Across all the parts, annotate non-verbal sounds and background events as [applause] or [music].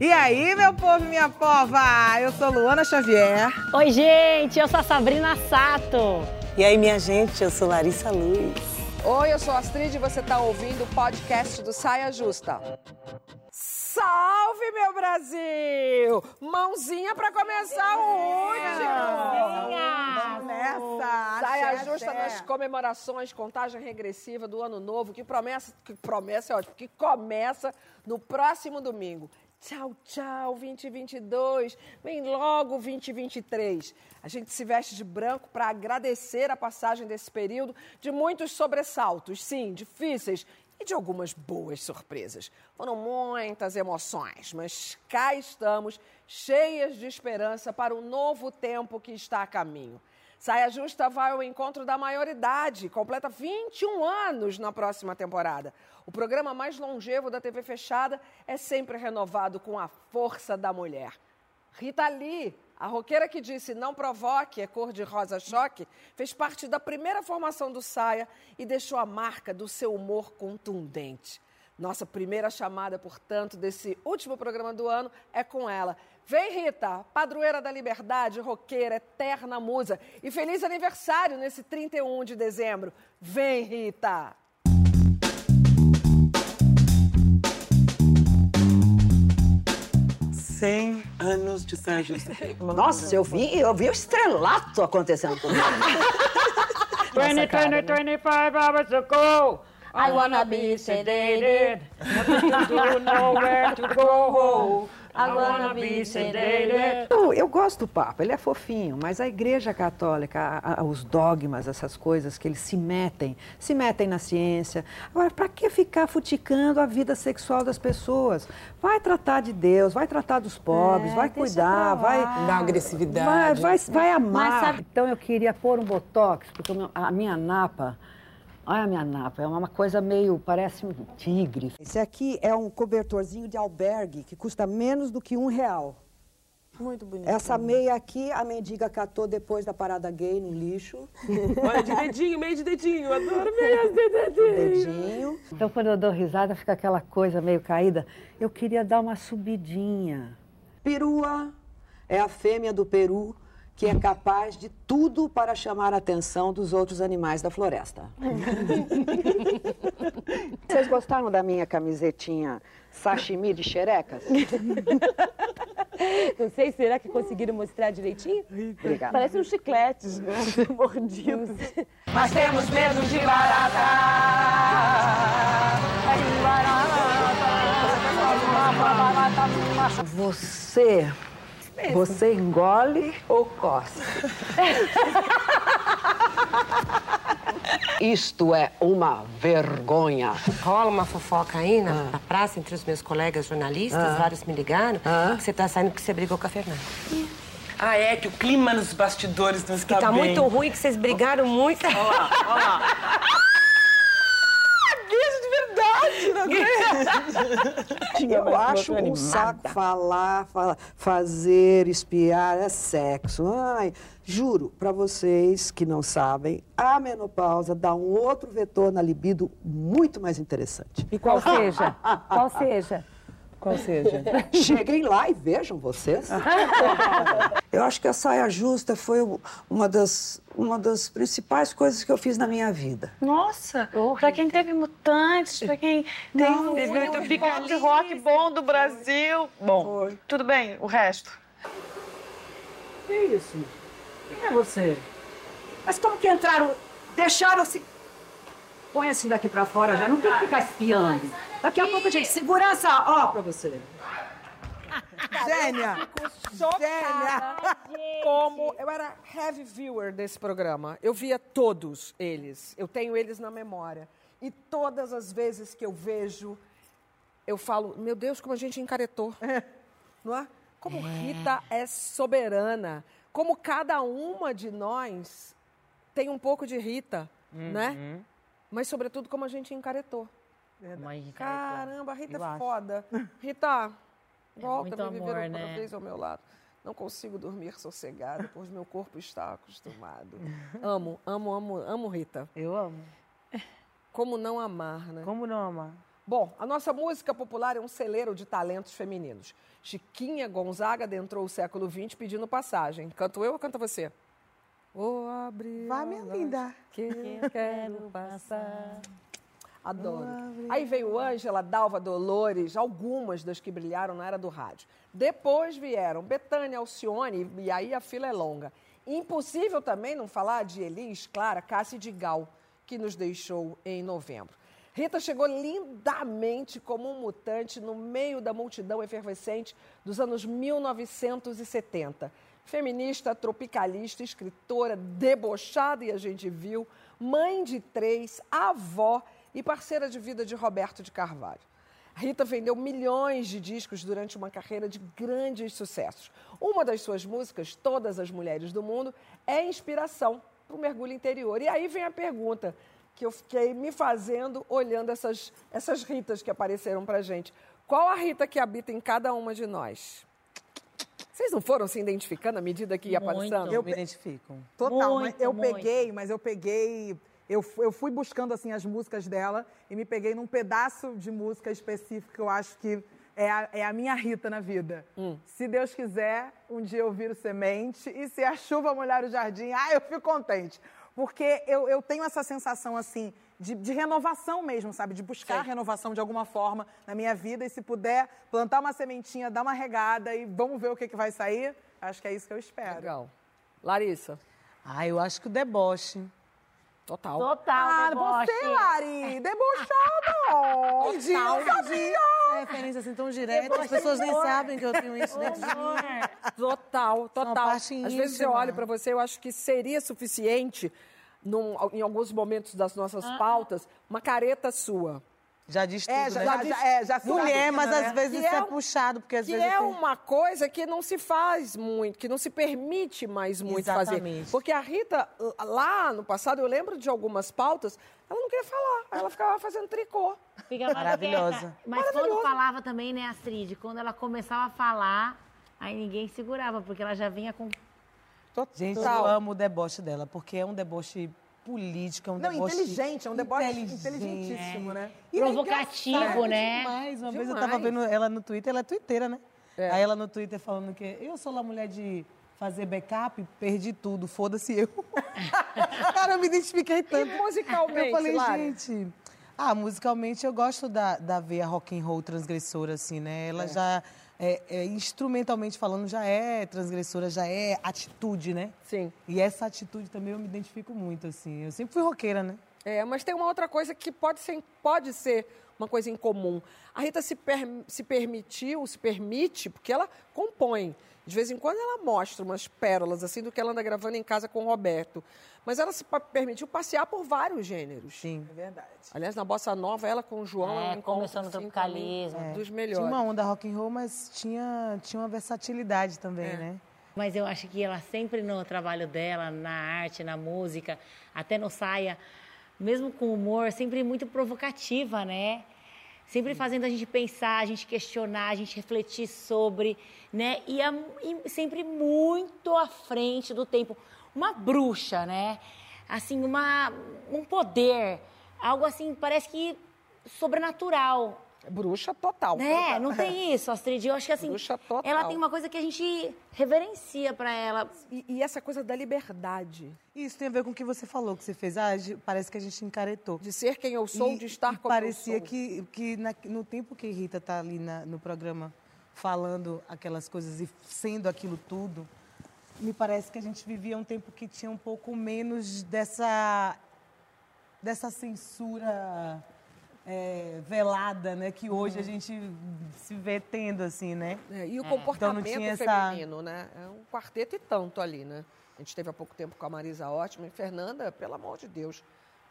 E aí, meu povo e minha pova? Eu sou Luana Xavier. Oi, gente, eu sou a Sabrina Sato. E aí, minha gente, eu sou Larissa Luz. Oi, eu sou a Astrid e você está ouvindo o podcast do Saia Justa. Salve, meu Brasil! Mãozinha para começar o último! Vamos nessa! Saia justa axé. nas comemorações, contagem regressiva do ano novo, que promessa, que promessa é ótimo, que começa no próximo domingo. Tchau, tchau, 2022. Vem logo 2023. A gente se veste de branco para agradecer a passagem desse período de muitos sobressaltos, sim, difíceis, e de algumas boas surpresas. Foram muitas emoções, mas cá estamos, cheias de esperança para o novo tempo que está a caminho. Saia Justa vai ao encontro da maioridade, completa 21 anos na próxima temporada. O programa mais longevo da TV fechada é sempre renovado com a força da mulher. Rita Lee, a roqueira que disse não provoque, é cor de rosa choque, fez parte da primeira formação do Saia e deixou a marca do seu humor contundente. Nossa primeira chamada, portanto, desse último programa do ano é com ela. Vem, Rita, padroeira da liberdade, roqueira, eterna musa. E feliz aniversário nesse 31 de dezembro. Vem, Rita! Cem anos de Saia Justa. Nossa, eu vi, eu vi o estrelato acontecendo comigo. 20, 20, 25 hours ago. I wanna be sedated. Nothing to do, nowhere to go. I wanna be sedated. Eu, eu gosto do Papa, ele é fofinho, mas a Igreja Católica, a- a- os dogmas, essas coisas que eles se metem, se metem na ciência. Agora, para que ficar futicando a vida sexual das pessoas? Vai tratar de Deus, vai tratar dos pobres, vai cuidar, vai. Da agressividade. Vai, vai, vai amar. Mas sabe- Então eu queria pôr um botox, porque a minha napa, olha a minha napa, é uma coisa meio, parece um tigre. Esse aqui é um cobertorzinho de albergue que custa menos do que um real. Muito bonito. Essa meia aqui, a mendiga catou depois da parada gay no lixo. [laughs] Olha, de dedinho, meio de dedinho. Adoro meias de dedinho. Dedinho. Então quando eu dou risada fica aquela coisa meio caída. Eu queria dar uma subidinha. Perua é a fêmea do peru que é capaz de tudo para chamar a atenção dos outros animais da floresta. [laughs] Vocês gostaram da minha camisetinha sashimi de xerecas? Não sei, será que conseguiram mostrar direitinho? Obrigada. Parece um chiclete, [laughs] mordido. Mas temos medo de barata. Você, você engole ou coça? [laughs] Isto é uma vergonha. Rola uma fofoca aí na, na praça entre os meus colegas jornalistas, vários me ligaram, que você tá saindo porque você brigou com a Fernanda. Ah, é que o clima nos bastidores não está Que tá bem. muito ruim, que vocês brigaram muito. Olha lá, olha lá. Beijo de Eu acho um saco falar, fala- fazer, espiar, é sexo. Ai, juro para vocês que não sabem, a menopausa dá um outro vetor na libido muito mais interessante. E qual seja? [laughs] Qual seja? Qual seja? [laughs] Cheguem lá e vejam vocês. [laughs] Eu acho que a saia justa foi uma das, uma das principais coisas que eu fiz na minha vida. Nossa, pra quem teve mutantes, pra quem tem teve o picante rock bom do Brasil. Bom, tudo bem, o resto. Que isso? Quem é você? Mas como que entraram? Deixaram-se. Põe assim daqui pra fora já, não tem que ficar espiando. Daqui a pouco, gente, segurança, ó, pra você. Gênia! Gênia! Como eu era heavy viewer desse programa, eu via todos eles. Eu tenho eles na memória. E todas as vezes que eu vejo, eu falo, meu Deus, como a gente encaretou. [laughs] Não é? Como Rita é soberana. Como cada uma de nós tem um pouco de Rita, né? Mas, sobretudo, como a gente encaretou. Caramba, a Rita é acho. foda. [laughs] Rita, volta muito a me viver amor, outra né? vez ao meu lado. Não consigo dormir sossegada, pois meu corpo está acostumado. Amo, amo, amo, amo Rita. Eu amo. Como não amar, né? Como não amar? Bom, a nossa música popular é um celeiro de talentos femininos. Chiquinha Gonzaga adentrou o século XX pedindo passagem. Canto eu ou canta você? Vou abrir. Vai, minha linda. Que eu [laughs] quero passar. Adoro. Aí veio Ângela, Dalva, Dolores, algumas das que brilharam na era do rádio. Depois vieram Betânia, Alcione, e aí a fila é longa. Impossível também não falar de Elis, Clara, Cássia de Gal, que nos deixou em novembro. Rita chegou lindamente como um mutante no meio da multidão efervescente dos anos 1970. Feminista, tropicalista, escritora, debochada, e a gente viu, mãe de três, avó e parceira de vida de Roberto de Carvalho. Rita vendeu milhões de discos durante uma carreira de grandes sucessos. Uma das suas músicas, Todas as Mulheres do Mundo, é inspiração para o mergulho interior. E aí vem a pergunta que eu fiquei me fazendo olhando essas, essas Ritas que apareceram para gente. Qual a Rita que habita em cada uma de nós? Vocês não foram se identificando à medida que ia Muito. passando? Eu me identifico. Total, Muito, mas eu muito. peguei, mas eu peguei. Eu, eu fui buscando assim as músicas dela e me peguei num pedaço de música específico que eu acho que é a, é a minha Rita na vida. Se Deus quiser, um dia eu viro semente e se a chuva molhar o jardim, ah, eu fico contente. Porque eu, eu tenho essa sensação assim de, de renovação mesmo, sabe? De buscar renovação de alguma forma na minha vida e se puder plantar uma sementinha, dar uma regada e vamos ver o que, que vai sair, acho que é isso que eu espero. Legal. Larissa. Ah, eu acho que o deboche. Total. Total, Ah, deboche. você, Lari, debochada! Total, Sabia? É referência assim tão direta, as pessoas nem sabem que eu tenho isso dentro de mim. Total, total. Às vezes eu olho para você, eu acho que seria suficiente, num- em alguns momentos das nossas Ah, pautas, uma careta sua. Já diz tudo, É, já- né? já- já- é, já Mulher, mas imagina, às né? vezes Que isso é, é puxado, porque às Que vezes é tenho- uma coisa que não se faz muito, que não se permite mais muito fazer. Exatamente. Porque a Rita, lá no passado, eu lembro de algumas pautas, ela não queria falar, ela ficava fazendo tricô. Fica mais Maravilhosa. Mas quando falava também, né, Astrid? Quando ela começava a falar, aí ninguém segurava, porque ela já vinha com. Gente, eu amo o deboche dela, porque é um deboche político, é um Não, deboche... inteligente, é um deboche inteligentíssimo, né? E é Provocativo, engraçado né? Demais. Uma vez eu Demais. tava vendo ela no Twitter, ela é twitteira, né? Aí ela no Twitter falando que eu sou lá mulher de fazer backup, perdi tudo, foda-se eu. [laughs] Cara, eu me identifiquei tanto. E musicalmente, Eu falei, Lara? gente... Ah, musicalmente eu gosto da, da veia rock and roll transgressora, assim, né? Ela já, é, é, instrumentalmente falando, já é transgressora, já é atitude, né? Sim. E essa atitude também eu me identifico muito, assim. Eu sempre fui roqueira, né? É, mas tem uma outra coisa que pode ser, pode ser uma coisa em comum. A Rita se, per- se permitiu, se permite, porque ela compõe. De vez em quando ela mostra umas pérolas, assim, do que ela anda gravando em casa com o Roberto. Mas ela se permitiu passear por vários gêneros. Sim. É verdade. Aliás, na Bossa Nova, ela com o João... É, um começou no tropicalismo. também, Dos Tinha melhores. uma onda rock and roll, mas tinha, tinha uma versatilidade também, É. né? Mas eu acho que ela sempre no trabalho dela, na arte, na música, até no saia, mesmo com humor, sempre muito provocativa, né? Sempre fazendo a gente pensar, a gente questionar, a gente refletir sobre, né? E, a- e sempre muito à frente do tempo. Uma bruxa, né? Assim, uma, um poder, algo assim, parece que sobrenatural. Bruxa total. Né? Não tem [laughs] isso, Astrid. Eu acho que assim, Bruxa total. ela tem uma coisa que a gente reverencia pra ela. E, e essa coisa da liberdade. Isso tem a ver com o que você falou, que você fez. Ah, parece que a gente encaretou. De ser quem eu sou, E- de estar como parecia eu sou. que, que na- no tempo que Rita tá ali na- no programa falando aquelas coisas e sendo aquilo tudo, me parece que a gente vivia um tempo que tinha um pouco menos dessa dessa censura é, velada, né? Que hoje a gente se vê tendo, assim, né? É, e o Então comportamento essa... feminino, né? É um quarteto e tanto ali, né? A gente teve há pouco tempo com a Marisa Ótima e Fernanda, pelo amor de Deus.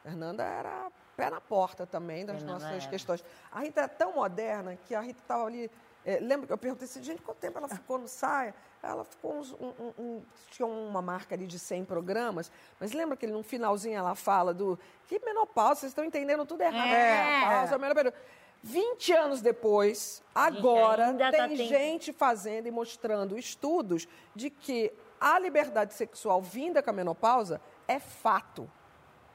Fernanda era pé na porta também das Fernanda nossas era. questões. A Rita é tão moderna que a Rita estava ali. É, lembra que eu perguntei assim, gente, quanto tempo ela ficou no saia? Ela ficou uns, um, um- tinha uma marca ali de 100 programas, mas lembra que no finalzinho ela fala do que menopausa, vocês estão entendendo tudo errado. É. Menopausa, menopausa. 20 anos depois, agora, ainda tem tá tendo- gente fazendo e mostrando estudos de que a liberdade sexual vinda com a menopausa é fato.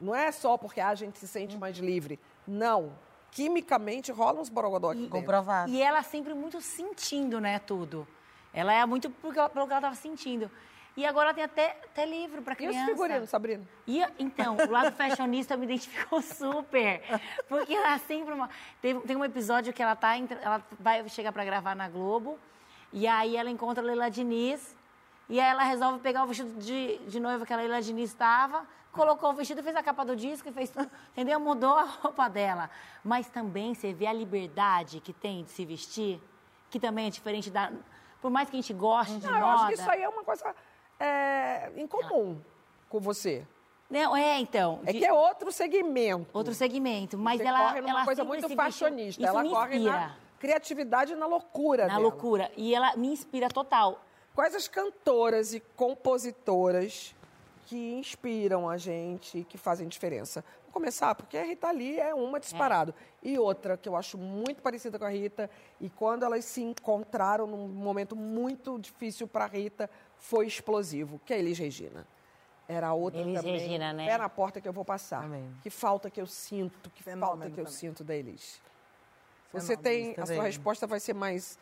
Não é só porque a gente se sente mais livre. Não. Quimicamente rola uns borogodó aqui dentro. E ela sempre muito sentindo, né, tudo. Ela é muito porque ela- pelo que ela estava sentindo. E agora tem até, até livro para E criança. os figurinos, Sabrina? E, então, o lado fashionista me identificou [laughs] super. Porque ela é sempre uma... Tem, tem um episódio que ela tá... Ela vai chegar para gravar na Globo. E aí ela encontra a Leila Diniz. E aí ela resolve pegar o vestido de, de noiva que a Leila Diniz estava. Colocou o vestido, fez a capa do disco e fez tudo. Entendeu? Mudou a roupa dela. Mas também você vê a liberdade que tem de se vestir. Que também é diferente da... Por mais que a gente goste de Não, eu moda... acho que isso aí é uma coisa é, incomum com você. Não, é, então. É que é outro segmento. Outro segmento, mas Você ela corre numa ela coisa muito fashionista. Ela corre na criatividade e na loucura Na dela. loucura. E ela me inspira total. Quais as cantoras e compositoras que inspiram a gente, que fazem diferença? Vou começar, porque a Rita Lee é uma disparado. E outra que eu acho muito parecida com a Rita, e quando elas se encontraram num momento muito difícil para a Rita, foi explosivo, que é a Elis Regina. Era outra Elis também. Regina, né? Pé na porta que eu vou passar. Que falta que eu sinto, que falta que eu também. sinto da Elis. Você Fenômeno tem, a sua resposta vai ser mais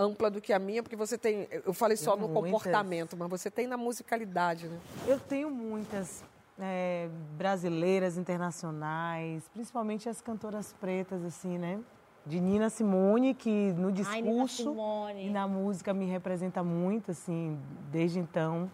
ampla do que a minha, porque você tem, eu falei só no muitas. comportamento, mas você tem na musicalidade, né? Eu tenho muitas é, brasileiras, internacionais, principalmente as cantoras pretas, assim, né? De Nina Simone, que no Ai, discurso Simone. e na música me representa muito, assim, desde então.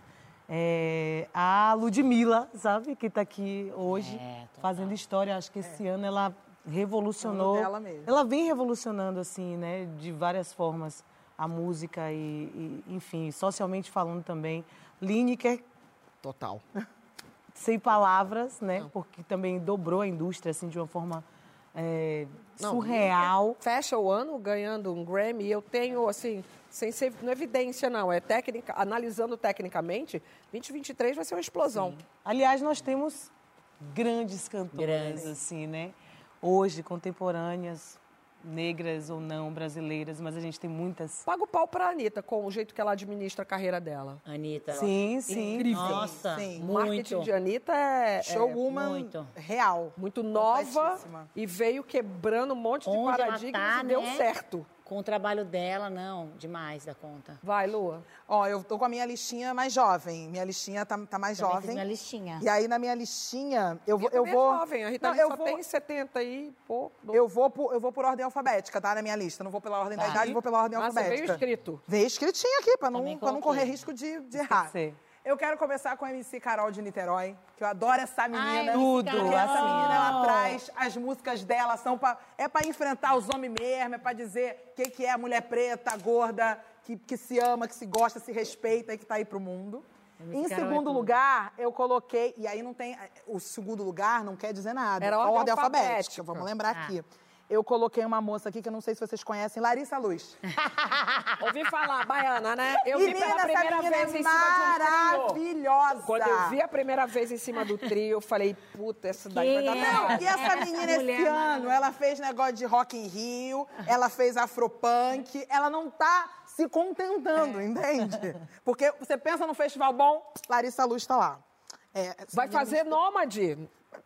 É, a Ludmilla, sabe? Que está aqui hoje É, fazendo história. Acho que esse ano ela revolucionou. Ano dela mesmo. Ela vem revolucionando, assim, né? De várias formas a música e, e, enfim, socialmente falando também. Lineker, Total. [laughs] sem palavras, né? Porque também dobrou a indústria, assim, de uma forma é, Não, surreal. Fecha o ano ganhando um Grammy, eu tenho, assim, sem ser, não é evidência, não, é técnica, analisando tecnicamente, 2023 vai ser uma explosão. Aliás, nós temos grandes cantoras, Grandes. assim, né? Hoje, contemporâneas, negras ou não, brasileiras, mas a gente tem muitas. Paga o pau pra Anitta, com o jeito que ela administra a carreira dela. Anitta. Sim, sim. Incrível. Nossa, Sim. O marketing muito. de Anitta é, é Showwoman muito. real. muito nova e veio quebrando um monte de Onde paradigmas tá, e deu né? certo. Com o trabalho dela, não, demais da conta. Vai, Lua. Ó, eu tô com a minha listinha mais jovem. Minha listinha tá, tá mais Também jovem. minha listinha. E aí, na minha listinha, eu Eu também vou é jovem, a Rita Não, eu só vou, tem 70 e pouco. eu, vou por, eu vou por ordem alfabética, tá? Na minha lista. Não vou pela ordem da Tá. idade, vou pela ordem Ah, você alfabética. veio escrito. Veio escritinho aqui, pra não, pra não correr risco de, de errar. ser. Eu quero começar com a MC Carol de Niterói, que eu adoro essa menina. Tudo, Porque essa assim. menina, ela traz, as músicas dela são pra, é pra enfrentar os homens mesmo, é pra dizer o que, que é a mulher preta, gorda, que, que se ama, que se gosta, se respeita e que tá aí pro mundo. Em Carol é segundo tudo. lugar, eu coloquei, e aí não tem, o segundo lugar não quer dizer nada. Era só ordem ordem alfabética. alfabética. Vamos lembrar Ah. aqui. Eu coloquei uma moça aqui que eu não sei se vocês conhecem, Larissa Luz. [laughs] Ouvi falar, baiana, né? Eu vi Menina, pela essa primeira menina vez é em cima um trio. maravilhosa. Quando eu vi a primeira vez em cima do trio, eu falei, puta, essa daí vai dar é? Não, e essa [laughs] menina esse Mulher ano, ela fez negócio de Rock in Rio, ela fez Afropunk, ela não tá se contentando, entende? [laughs] Porque você pensa num festival bom, Larissa Luz tá lá. É, Vai menina- fazer nômade.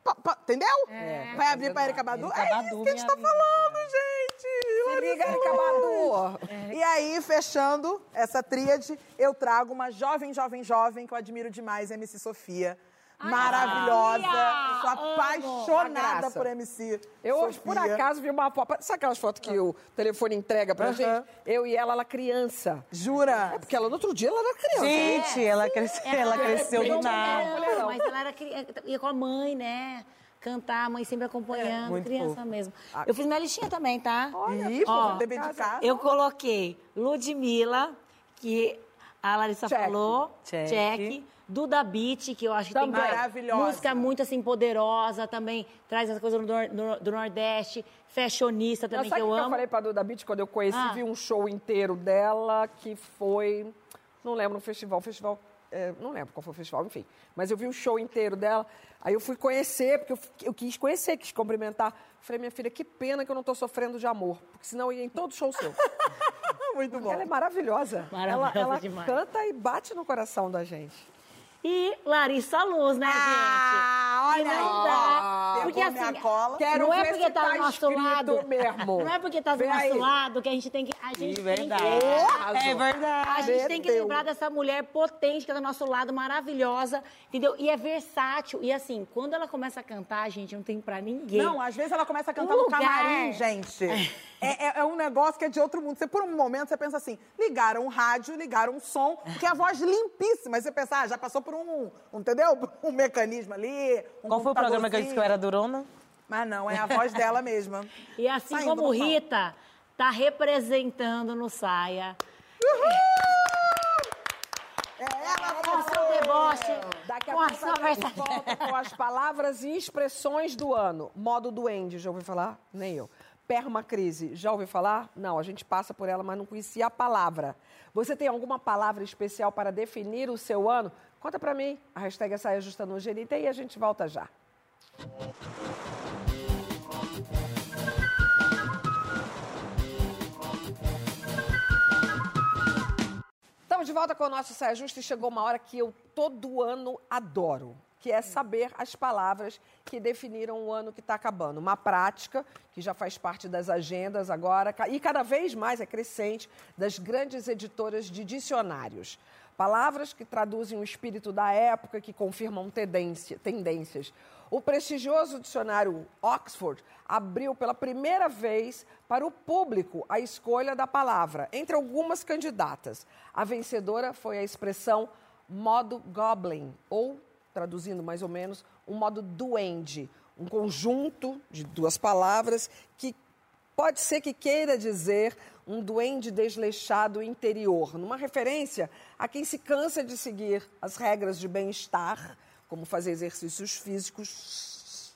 Pa- pa- entendeu? É, Vai abrir pra Erika Badu? Erika É isso que a gente tá amiga. falando, gente! Se liga, Erika. Badu. E aí, fechando essa tríade, eu trago uma jovem, jovem, jovem que eu admiro demais, MC Sofia. Maravilhosa. Eu sou apaixonada por MC Eu, Sofia. por acaso, vi uma foto. Sabe aquelas fotos que o telefone entrega pra Aham. gente? Eu e ela, ela criança. Jura? É porque ela, no outro dia, ela era criança. Gente, ela, cresceu, ela cresceu do nada. Não, mas ela era cri- ia com a mãe, né? Cantar, a mãe sempre acompanhando, muito criança fofo. mesmo. Eu fiz minha listinha também, tá? Ih, pô, de casa. Eu coloquei Ludmilla, que a Larissa Check. falou. Check. Check. Duda Beat, que eu acho que tem Também. Maravilhosa. música muito assim poderosa também, traz essa coisa do, do- do Nordeste, fashionista Não, também sabe que eu o que eu amo. falei pra Duda Beat quando eu conheci? Ah. Vi um show inteiro dela que foi. Não lembro no festival. Festival. é, não lembro qual foi o festival, enfim. Mas eu vi um show inteiro dela. Aí eu fui conhecer, porque eu, eu quis conhecer, quis cumprimentar. Falei, minha filha, que pena que eu não tô sofrendo de amor. Porque senão eu ia em todo show seu. [laughs] Muito bom. Ela é maravilhosa. Maravilhosa ela, ela canta e bate no coração da gente. E Larissa Luz, né, Ah, Olha e não aí. Porque assim, minha cola. Quero não é porque tá tá do nosso lado. mesmo. Não é porque tá do Vem nosso aí. lado que a gente tem que. A gente tem verdade. que. É verdade. A gente tem que lembrar dessa mulher potente que tá do nosso lado, maravilhosa, entendeu? E é versátil. E assim, quando ela começa a cantar, gente, não tem pra ninguém. Não, às vezes ela começa a cantar no lugar. camarim, gente. [laughs] É, é- é um negócio que é de outro mundo. Você, por um momento, você pensa assim, ligaram um rádio, ligaram um som, porque a voz limpíssima. Aí você pensa, ah, já passou por um, um, entendeu? Um mecanismo ali, um Qual foi o programa que eu disse que eu era durona? Mas não, é a voz dela mesma. [laughs] E assim Saindo como. Rita tá representando no Saia. É ela Com o seu deboche, Daqui a com a pouco sua a gente versatilidade. volta com as palavras e expressões do ano. Modo duende, já ouviu falar? Nem eu. Permacrise, já ouviu falar? Não, a gente passa por ela, mas não conhecia a palavra. Você tem alguma palavra especial para definir o seu ano? Conta pra mim. A hashtag é Saia Justa no Genita e a gente volta já. Estamos de volta com o nosso Saia Justa e chegou uma hora que eu todo ano adoro, que é saber as palavras que definiram o ano que está acabando. Uma prática que já faz parte das agendas agora e cada vez mais é crescente das grandes editoras de dicionários. Palavras que traduzem o espírito da época, que confirmam tendência- tendências. O prestigioso dicionário Oxford abriu pela primeira vez para o público a escolha da palavra, entre algumas candidatas. A vencedora foi a expressão modo goblin, ou, traduzindo mais ou menos, um modo duende, um conjunto de duas palavras que pode ser que queira dizer um duende desleixado interior, numa referência a quem se cansa de seguir as regras de bem-estar, como fazer exercícios físicos,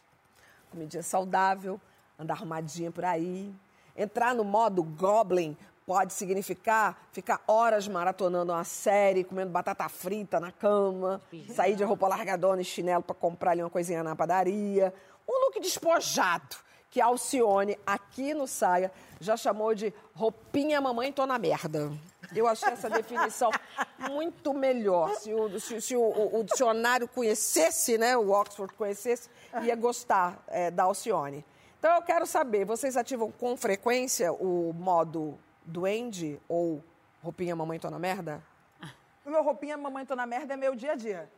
comidinha saudável, andar arrumadinha por aí. Entrar no modo goblin pode significar ficar horas maratonando uma série, comendo batata frita na cama, sair de roupa largadona e chinelo para comprar ali uma coisinha na padaria. Um look despojado que Alcione, aqui no Saia, já chamou de roupinha mamãe tô na merda. Eu achei essa definição muito melhor. Se o, se- se o- o- o dicionário conhecesse, né, o Oxford conhecesse, ia gostar é, da Alcione. Então eu quero saber, vocês ativam com frequência o modo duende ou roupinha mamãe tô na merda? O meu roupinha mamãe tô na merda é meu dia a dia.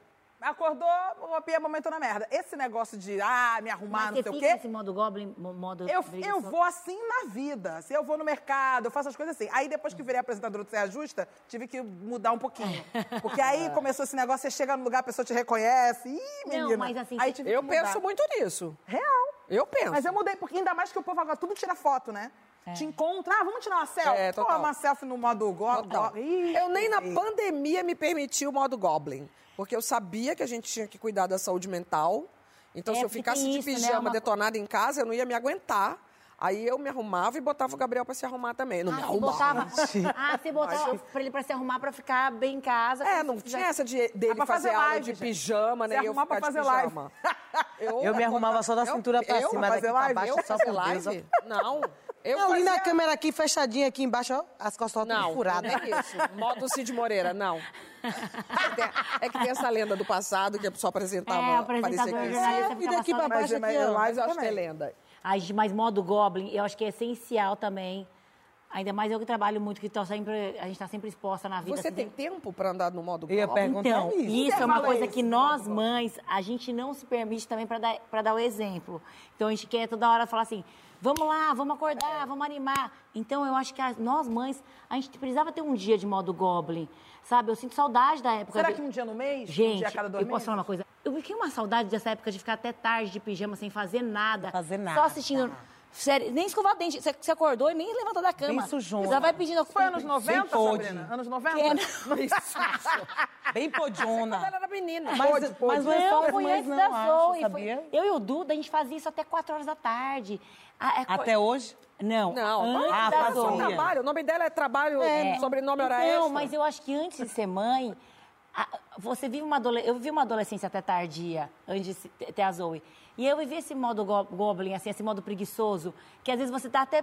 Acordou, roupinha mamãe tô na merda. Esse negócio de, ah, me arrumar, Mas não sei o quê. nesse modo goblin, mo- modo Eu, eu vou assim na vida. Se eu vou no mercado, eu faço as coisas assim. Aí depois que virei apresentadora do Serra Justa, tive que mudar um pouquinho. [laughs] Porque aí começou esse negócio, você chega no lugar, a pessoa te reconhece. Ih, menina. mas assim, aí tive Eu que mudar. penso muito nisso. Real. Eu penso. Mas eu mudei, porque ainda mais que o povo agora tudo tira foto, né? Te encontra, ah, vamos tirar uma selfie? É, Pô, total. uma selfie no modo go Total. go- Ih, Eu nem na pandemia me permiti o modo Goblin. Porque eu sabia que a gente tinha que cuidar da saúde mental. Então, É, se eu ficasse de isso, né? pijama Uma co- detonada em casa, eu não ia me aguentar. Aí eu me arrumava e botava o Gabriel pra se arrumar também. Não me Ah, você arrumava. botava, [laughs] ah, você botava pra ele pra se arrumar pra ficar bem em casa. É, não tinha essa de, dele pra fazer, fazer aula live, de gente. pijama, né? Se e eu arrumar ficar pra de fazer live. pijama. [laughs] Eu me arrumava só da cintura pra eu, cima, pra daqui fazer pra live, baixo, eu só fazer por Deus, ó. Não. Eu na fazia- câmera aqui, fechadinha aqui embaixo, ó, as costas Não, furadas. não é isso. Modo Cid Moreira, não. É que tem essa lenda do passado que a pessoa apresentava, É, o apresentador parecia que... jornalista E daqui pra baixo Mas, aqui, mas, Eu acho que é lenda. Ai, mas modo Goblin, eu acho que é essencial também. Ainda mais eu que trabalho muito, que tô sempre, a gente tá sempre exposta na vida. Você assim, tem tempo pra andar no modo Eu ia Goblin? perguntar Então, isso. isso é uma coisa isso, que nós mães, a gente não se permite também para dar, pra dar o exemplo. Então a gente quer toda hora falar assim: vamos lá, vamos acordar, vamos animar. Então eu acho que as- nós mães, a gente precisava ter um dia de modo Goblin, sabe? Eu sinto saudade da época. Será de- que um dia no mês? Gente, um dia a cada dois eu posso meses? falar uma coisa? Eu fiquei uma saudade dessa época de ficar até tarde de pijama sem fazer nada. Fazer Só nada. assistindo. Sério, nem escovar dente. Você, acordou e nem levantou da cama. Sujona. Você já vai pedindo... Foi anos 90, pôde. Sabrina? Anos 90? É, [laughs] Bem podona. Ela era menina. Mas, Pode, pode. mas não é só Não, foi antes não, da Zoe. Foi- Eu e o Duda, a gente fazia isso até 4 horas da tarde. Ah, é co- Até hoje? Não, Não, antes Ah, da Zoe. trabalho. O nome dela é trabalho, É. sobrenome hora Não, extra. mas eu acho que antes de ser mãe, a- você vive uma adolescência. Eu vivi uma adolescência até tardia, antes de ter a Zoe. E eu vivi esse modo go- goblin, assim, esse modo preguiçoso, que às vezes você tá até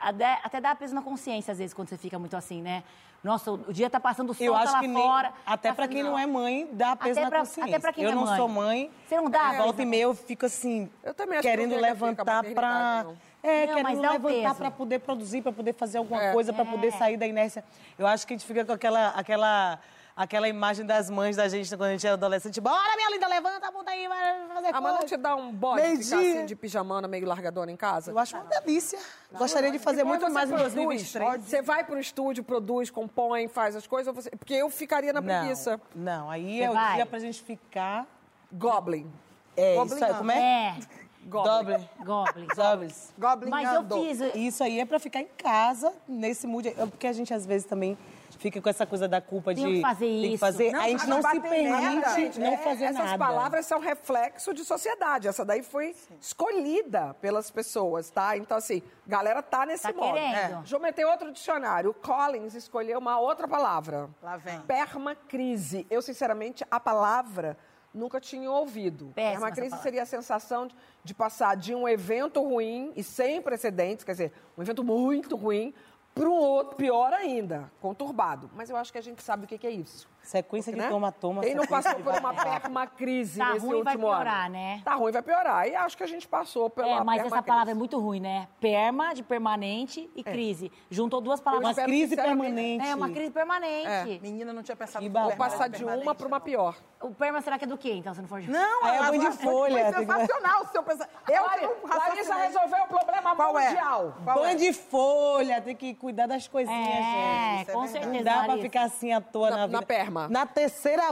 até, até dá peso na consciência, às vezes, quando você fica muito assim, né? Nossa, o dia tá passando sol, Eu tá acho lá que nem, fora. até tá pra quem fazendo- não é mãe, dá peso Até na pra- consciência. até pra quem eu não é não mãe. sou mãe. Você não dá? Volta e meia eu fico assim, Eu também acho que querendo fica levantar não. É, Não, querendo levantar pra poder produzir, pra poder fazer alguma É. coisa, pra poder É. sair da inércia. Eu acho que a gente fica com aquela... aquela Aquela imagem das mães da gente quando a gente era adolescente. Bora, minha linda, levanta a bunda aí, vai fazer Ah, mas não coisa. te dá um bode ficar assim de pijamana meio largadona em casa? Eu acho uma delícia. Gostaria de fazer Depois muito você mais em produz. 2023. Você vai pro estúdio, produz, compõe, faz as coisas, você- porque eu ficaria na Não, preguiça. Não, aí Você é o vai? dia pra gente ficar... Goblin. É, Goblin isso aí, não. como é? É, Goblin. goblin. Goblins. Goblin Mas eu andou. fiz... Isso aí é pra ficar em casa, nesse mood. É Porque a gente, às vezes, também fica com essa coisa da culpa Tem de... que fazer Tem que isso. fazer. Não, a gente não se permite não É, fazer essas nada. palavras são reflexo de sociedade. Essa daí foi escolhida pelas pessoas, tá? Então, assim, galera tá nesse Tá modo. querendo. É. Deixa eu meter outro dicionário. O Collins escolheu uma outra palavra. Lá vem. Permacrise. Eu, sinceramente, a palavra nunca tinha ouvido. Péssima Permacrise seria a sensação de, de passar de um evento ruim e sem precedentes, quer dizer, um evento muito ruim, para um outro pior ainda, conturbado. Mas eu acho que a gente sabe o que é isso. Sequência de né? toma-toma. Quem não passou por uma permacrise Tá nesse ruim, vai último ano? piorar, né? Tá ruim, vai piorar. E acho que a gente passou pela É, mas essa palavra é muito ruim, né? Perma, de permanente, e crise. Juntou duas palavras. Uma crise permanente. É, uma crise permanente. Menina, não tinha pensado. Vou passar de uma para uma pior. O perma será que é do quê, então, se não for de... Não, é banho de foi- folha, Foi que- sensacional o seu pensamento. Eu Olha, tenho um Larissa raciocínio. resolveu o problema Qual é? mundial. Qual Banho é? de folha, tem que cuidar das coisinhas, É, gente. com verdade. certeza, Não dá pra ficar assim à toa Na- na, vida. na perma. Na terceira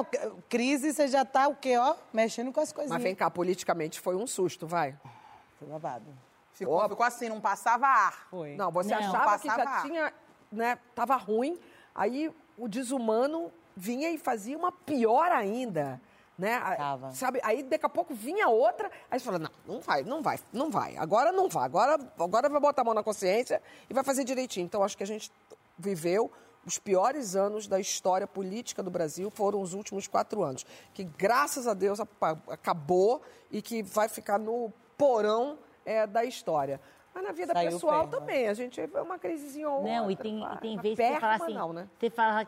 crise, você já tá o quê, ó? Mexendo com as coisinhas. Mas vem cá, politicamente foi um susto, vai. Foi babado. Ficou, ficou assim, não passava ar. Foi. Não, você Não. achava que já Passava. tinha, né, tava ruim, aí o desumano vinha e fazia uma pior ainda, né? Tava. Sabe? Aí daqui a pouco vinha outra, aí você fala, não, não vai, não vai, não vai. Agora não vai, agora, agora vai botar a mão na consciência e vai fazer direitinho. Então acho que a gente viveu os piores anos da história política do Brasil foram os últimos quatro anos, que graças a Deus acabou e que vai ficar no porão é, da história. Mas na vida Saiu pessoal perma. também, a gente vê uma crisezinha ou Não, e outra, tem, vai. e tem Mas vezes que você fala assim, não, né? você fala,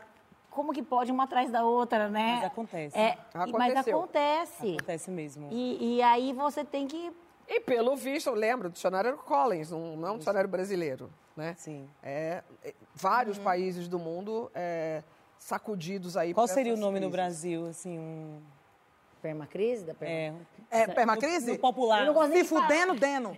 como que pode uma atrás da outra, né? Mas acontece. É, mas acontece. Acontece mesmo. E, e aí você tem que... E pelo visto, lembra, o dicionário era Collins, não, não é um dicionário brasileiro, né? Sim. É, é, vários países do mundo é, sacudidos aí Qual por seria o nome no crises. Brasil, assim, um... Permacrise da perma... É, É, permacrise? No- no popular. Eu não gosto [laughs] Se fudendo, deno.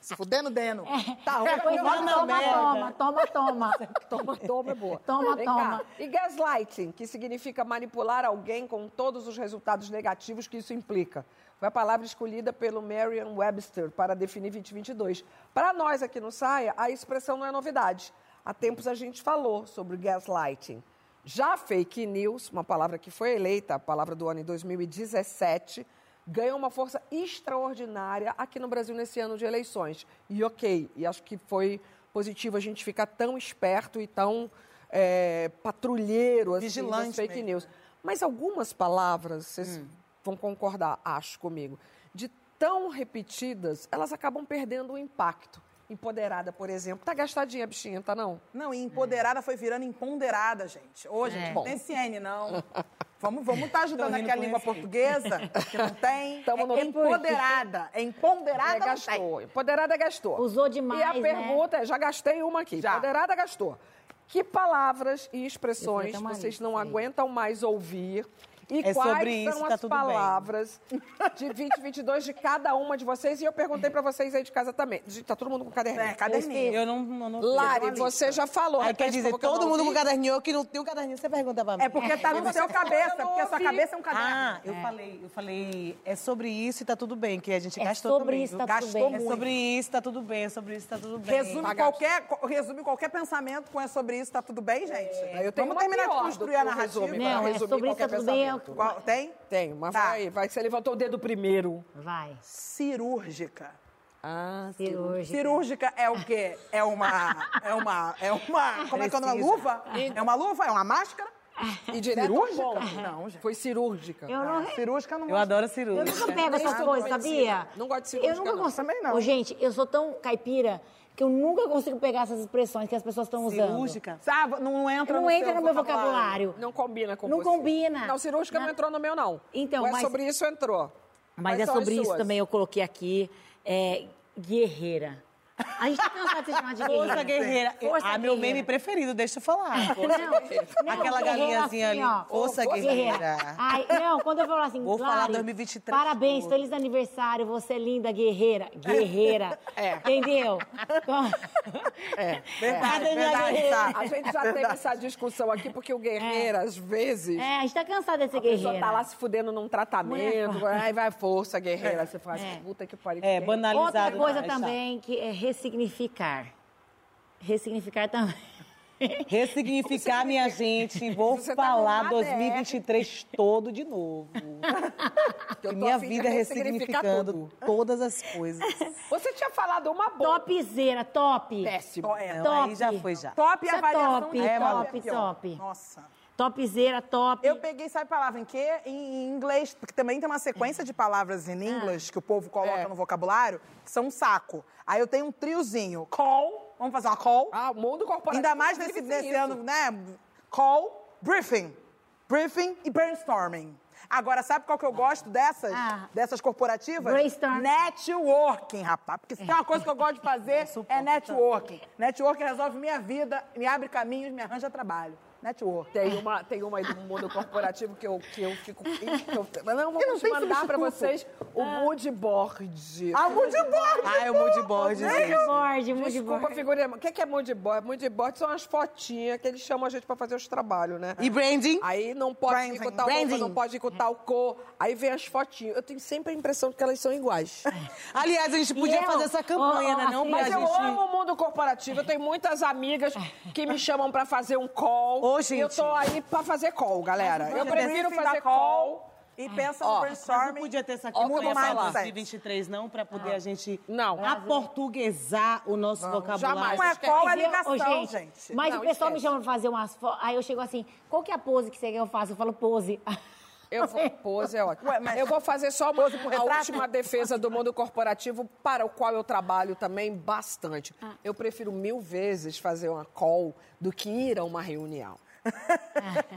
Se fudendo, deno. Tá ruim, toma, na toma, merda. toma, toma, toma. [laughs] Toma, toma é boa. Toma, Vem toma. cá. E gaslighting, que significa manipular alguém com todos os resultados negativos que isso implica. Foi a palavra escolhida pelo Merriam-Webster para definir 2022. Para nós aqui no Saia, a expressão não é novidade. Há tempos a gente falou sobre gaslighting. Já fake news, uma palavra que foi eleita, a palavra do ano em 2017, ganhou uma força extraordinária aqui no Brasil nesse ano de eleições. E ok, e acho que foi positivo a gente ficar tão esperto e tão é, patrulheiro assim, Vigilante fake mesmo. news. Mas algumas palavras, vocês vão concordar, acho comigo, de tão repetidas, elas acabam perdendo o impacto. Empoderada, por exemplo. Tá gastadinha a bichinha, tá não? Não, e empoderada foi virando empoderada, gente. Ô, gente, É. não tem CN, não. Vamos estar vamos tá ajudando aqui a língua esse. portuguesa, que não tem. [laughs] Tamo no- é empoderada. É empoderada, É, não gastou. Empoderada gastou. Usou demais, E a né? pergunta é, já gastei uma aqui. Já. Empoderada gastou. Que palavras e expressões vocês não aí. aguentam mais ouvir? E É quais sobre isso, são tá as tudo bem. palavras de 2022 de cada uma de vocês? E eu perguntei para vocês aí de casa também. Tá todo mundo com caderninho. É, caderninho. Eu não, não, não Lari, você já falou. Aí quer dizer, eu todo mundo com caderninho, eu que não tenho caderninho, você pergunta pra mim. É porque tá no seu cabeça, porque a sua cabeça é um caderno. Ah, eu falei, eu falei, é sobre isso e tá tudo bem, que a gente É gastou sobre também, isso, tá tudo Gastou bem. É sobre isso, tá tudo bem, é sobre isso, tá tudo bem. Resume qualquer, resume qualquer pensamento com é sobre isso, tá tudo bem, gente? Eu tenho Vamos terminar de construir a o narrativa. resume, Não, é resumir sobre isso, qualquer tá tudo bem. Qual- tem? Tem, mas Tá. vai, vai. Você levantou o dedo primeiro. Vai. Cirúrgica. Ah, Cirúrgica. Cirúrgica é o quê? É uma. É uma. É uma. Como é que é o nome? Precisa. Luva? É uma luva? É uma máscara? E direto Cirúrgica? Não, gente. Foi cirúrgica. Eu não- Cirúrgica não Eu adoro Eu cirúrgica. nunca pego essas coisas, sabia? Não gosto de Eu cirúrgica, nunca não. consigo. Também não. Ô, gente, eu sou tão caipira que eu nunca consigo pegar essas expressões que as pessoas estão usando. Cirúrgica. Sabe, não entra Não no entra seu no meu vocabulário. Não combina com Não você. combina. Não, cirúrgica não Na- entrou no meu, não. Então, Mas mas- sobre isso entrou. Mas Quais é sobre isso suas? também eu coloquei aqui. É, guerreira. [laughs] A gente tá cansado de ser chamada de guerreira. Força guerreira. Força ah, meu guerreira. meme preferido, deixa eu falar. Não, não, Aquela guerreira galinhazinha assim, ali. ó. Força guerreira. Ai, não, quando eu falo assim, Vou falar Lari, 2023 Parabéns, todo. feliz aniversário, você é linda, guerreira. Guerreira. [laughs] É. Entendeu? Então, [laughs] É, Verdade, minha verdade. guerreira? A gente já teve essa discussão aqui, porque o guerreiro, às vezes, É, a gente tá cansado de ser a pessoa guerreira. tá lá se fudendo num tratamento, Mulher aí vai força guerreira. Você fala assim, É. puta que pariu. É, banalizado. Outra coisa tá? também que é ressignificar. Ressignificar também. [laughs] Ressignificar, minha gente. Vou Você tá falar numa 2023 todo de novo. [laughs] eu Que tô minha vida é ressignificando tudo. todas as coisas. [laughs] Você tinha falado uma boa. Topzera, top. Péssimo. É. Top. aí já foi já. Top e Isso é avaliação top, de É, top, top, é top. Nossa. Topzera, top. Eu peguei, sabe palavra em quê? Em, em inglês, porque também tem uma sequência de palavras em inglês que o povo coloca É. no vocabulário, que são um saco. Aí eu tenho um triozinho. Call, vamos fazer uma call. Ah, o mundo corporativo. Ainda mais nesse, nesse ano, né? Call, briefing. Briefing e brainstorming. Agora, sabe qual que eu gosto dessas, Ah. dessas corporativas? Brainstorm. Networking, rapaz. Porque se tem uma coisa que eu gosto de fazer, [laughs] é networking. Networking resolve minha vida, me abre caminhos, me arranja trabalho. Networking. Tem uma, tem uma aí do mundo corporativo que eu, que eu fico. Que eu, mas não, vou Eu não te mandar pra vocês o mood board. Ah, mood board! Ah, é o mood board, gente. Moodboard, moodboard. Desculpa, figurinha. O que é mood board? Mood board são as fotinhas que eles chamam a gente pra fazer os trabalhos, né? E branding? Aí não pode Branding. ir com tal roupa, Branding. não pode ir com tal cor. Aí vem as fotinhas. Eu tenho sempre a impressão de que elas são iguais. [laughs] Aliás, a gente podia eu? fazer essa campanha, Ó, né? Não, assim, Mas eu gente... amo o mundo corporativo. Eu tenho muitas amigas que me chamam pra fazer um call. Ô, E eu gente. tô aí pra fazer call, galera. Eu prefiro fazer call. E pensa no Mas não brainstorming. podia ter essa campanha vai pra lá. 2023, não? Pra poder a gente Não. aportuguesar o nosso vocabulário. jamais. Não é call, é Entendeu? ligação, gente. Mas Não, o pessoal me chama pra fazer umas fotos. Aí eu chego assim, qual que é a pose que você quer que eu faça? Eu falo pose. Eu vou, [laughs] pose é ótimo. Ué, mas- Eu vou fazer só uma, Pose pro [laughs] a retrato? última defesa do mundo corporativo, para o qual eu trabalho também bastante. Ah. Eu prefiro mil vezes fazer uma call do que ir a uma reunião.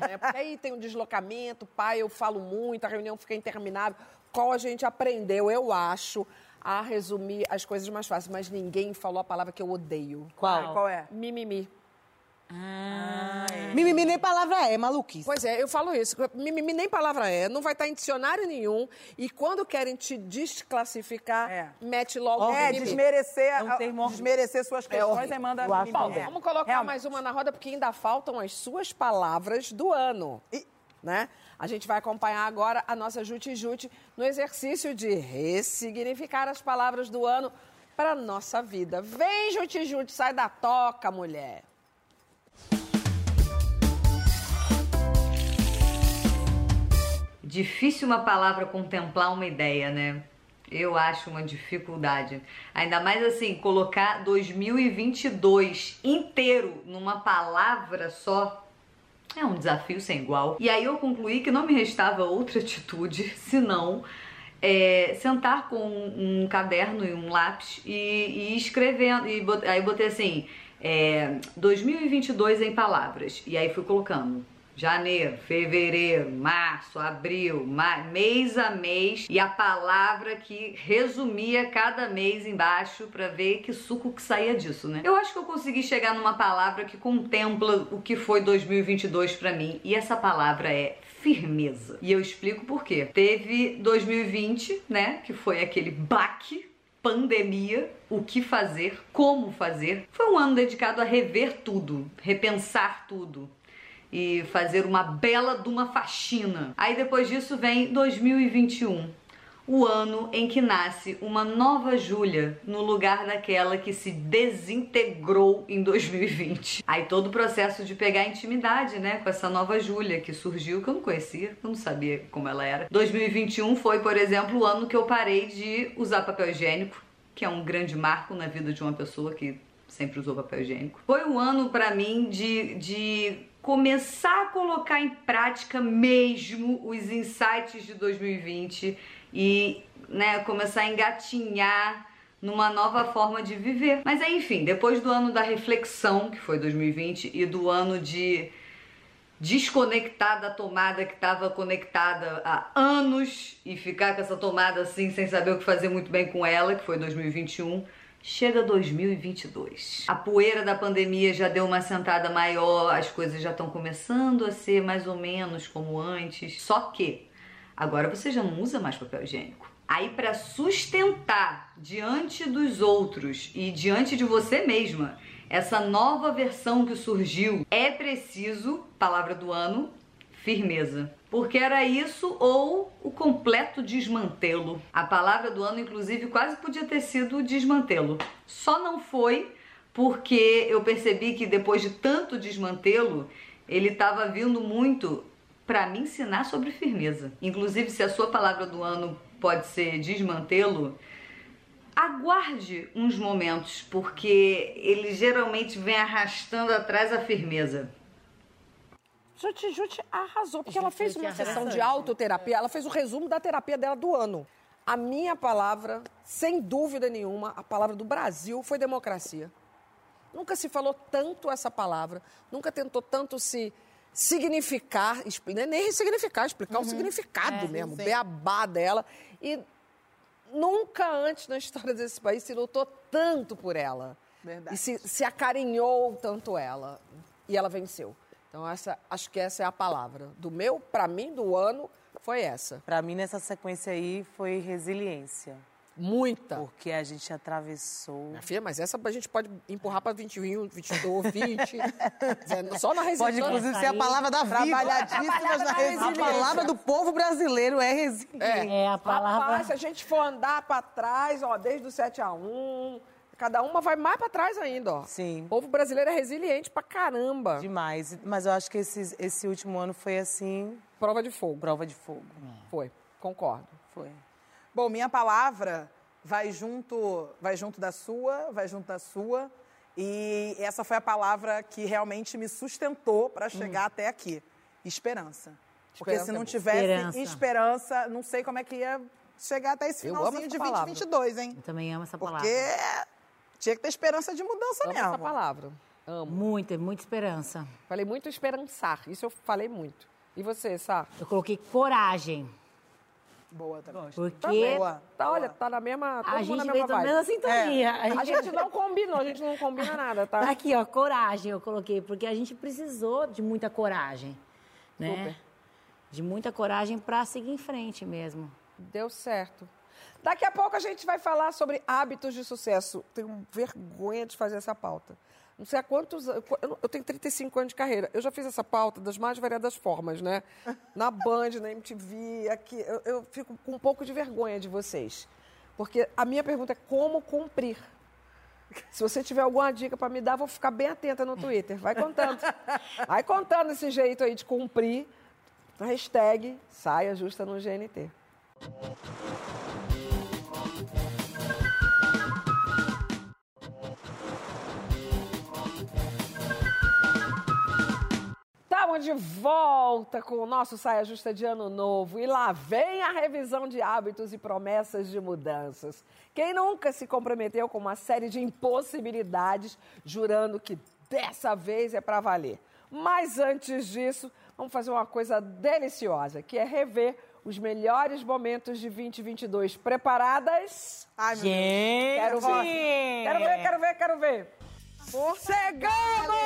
É, porque aí tem um deslocamento, pai, eu falo muito, a reunião fica interminável. Qual a gente aprendeu, eu acho, a resumir as coisas mais fáceis. Mas ninguém falou a palavra que eu odeio. Qual? Qual é? Mimimi. Mimimi nem palavra é, maluquice. Pois é, eu falo isso. Mimimi nem palavra é, não vai estar em dicionário nenhum. E quando querem te desclassificar, É. mete logo É, mimimi. desmerecer, É termo horrível. desmerecer suas questões horrível. e manda mimimi. Vamos colocar Realmente. mais uma na roda, porque ainda faltam as suas palavras do ano. E, né? A gente vai acompanhar agora a nossa Jute Jute no exercício de ressignificar as palavras do ano para nossa vida. Vem, Jute Jute, sai da toca, mulher. Difícil uma palavra contemplar uma ideia, né? Eu acho uma dificuldade. Ainda mais assim, colocar 2022 inteiro numa palavra só é um desafio sem igual. E aí eu concluí que não me restava outra atitude [laughs] senão é, sentar com um caderno e um lápis e, e escrevendo. E bot- aí botei assim: é, 2022 em palavras. E aí fui colocando. Janeiro, fevereiro, março, abril, ma- mês a mês e a palavra que resumia cada mês embaixo pra ver que suco que saía disso, né? Eu acho que eu consegui chegar numa palavra que contempla o que foi 2022 pra mim e essa palavra é firmeza. E eu explico por quê. Teve 2020, né, que foi aquele baque pandemia, o que fazer, como fazer. Foi um ano dedicado a rever tudo, repensar tudo e fazer uma bela de uma faxina. Aí depois disso vem 2021. O ano em que nasce uma nova Júlia no lugar daquela que se desintegrou em 2020. Aí todo o processo de pegar intimidade, né, com essa nova Júlia que surgiu, que eu não conhecia, eu não sabia como ela era. 2021 foi, por exemplo, o ano que eu parei de usar papel higiênico, que é um grande marco na vida de uma pessoa que sempre usou papel higiênico. Foi um ano pra mim de, de começar a colocar em prática mesmo os insights de 2020 e né, começar a engatinhar numa nova forma de viver. Mas aí, enfim, depois do ano da reflexão, que foi 2020, e do ano de desconectar da tomada que estava conectada há anos e ficar com essa tomada assim sem saber o que fazer muito bem com ela, que foi 2021. Chega 2022. A poeira da pandemia já deu uma sentada maior, as coisas já estão começando a ser mais ou menos como antes. Só que agora você já não usa mais papel higiênico. Aí para sustentar diante dos outros e diante de você mesma essa nova versão que surgiu, é preciso, palavra do ano, firmeza. Porque era isso ou o completo desmantelo. A palavra do ano, inclusive, quase podia ter sido desmantelo. Só não foi porque eu percebi que depois de tanto desmantelo, ele estava vindo muito para me ensinar sobre firmeza. Inclusive, se a sua palavra do ano pode ser desmantelo, aguarde uns momentos, porque ele geralmente vem arrastando atrás a firmeza. Juti Juti arrasou, porque ela fez uma sessão de autoterapia, ela fez o resumo da terapia dela do ano. A minha palavra, sem dúvida nenhuma, a palavra do Brasil foi democracia. Nunca se falou tanto essa palavra, nunca tentou tanto se significar, expli- não é nem ressignificar, explicar o significado É, mesmo, sim. beabá dela. E nunca antes na história desse país se lutou tanto por ela. Verdade. E se, se acarinhou tanto ela. E ela venceu. Então, essa, acho que essa é a palavra. Do meu, para mim, do ano, foi essa. Para mim, nessa sequência aí, foi resiliência. Muita. Porque a gente atravessou. Minha filha, mas essa a gente pode empurrar para 21, 22, 20. Só na resiliência. Pode, inclusive, ser a palavra da vida. Trabalhadíssimas na A resiliência. palavra do povo brasileiro é resiliência. É, a palavra- Rapaz, se a gente for andar para trás, ó, desde o 7 a 1 cada uma vai mais para trás ainda, ó. Sim. O povo brasileiro é resiliente pra caramba. Demais. Mas eu acho que esse, esse último ano foi assim. Prova de fogo. Prova de fogo. Foi. Concordo. Foi. Bom, minha palavra vai junto, vai junto da sua, vai junto da sua. E essa foi a palavra que realmente me sustentou para chegar até aqui. Esperança. Porque Esperança se é não tivesse Esperança. esperança. não sei como é que ia chegar até esse finalzinho de palavra. 2022, hein? Eu também amo essa Porque palavra. Tinha que ter esperança de mudança Amo mesmo. essa palavra. Amo. Muita, muita esperança. Falei muito esperançar. Isso eu falei muito. E você, Sá? Eu coloquei coragem. Boa também. Porque Tá, boa. tá, olha, tá na mesma. a gente na veio mesma na vibe. mesma sintonia. É. A gente não combinou, a gente não combina nada, tá? Tá aqui, ó, coragem eu coloquei, porque a gente precisou de muita coragem, né? Super. De muita coragem para seguir em frente mesmo. Deu certo. Daqui a pouco a gente vai falar sobre hábitos de sucesso. Tenho vergonha de fazer essa pauta. Não sei há quantos anos. Eu tenho 35 anos de carreira. Eu já fiz essa pauta das mais variadas formas, né? Na Band, na MTV, aqui. Eu, eu fico com um pouco de vergonha de vocês. Porque a minha pergunta é como cumprir. Se você tiver alguma dica para me dar, vou ficar bem atenta no Twitter. Vai contando. Vai contando esse jeito aí de cumprir. Hashtag saia justa no GNT. Estamos de volta com o nosso Saia Justa de Ano Novo. E lá vem a revisão de hábitos e promessas de mudanças. Quem nunca se comprometeu com uma série de impossibilidades, jurando que dessa vez é para valer? Mas antes disso, vamos fazer uma coisa deliciosa, que é rever os melhores momentos de 2022. Preparadas? Ai, meu Gente! Quero ver, quero ver, quero ver, quero ver. Chegamos!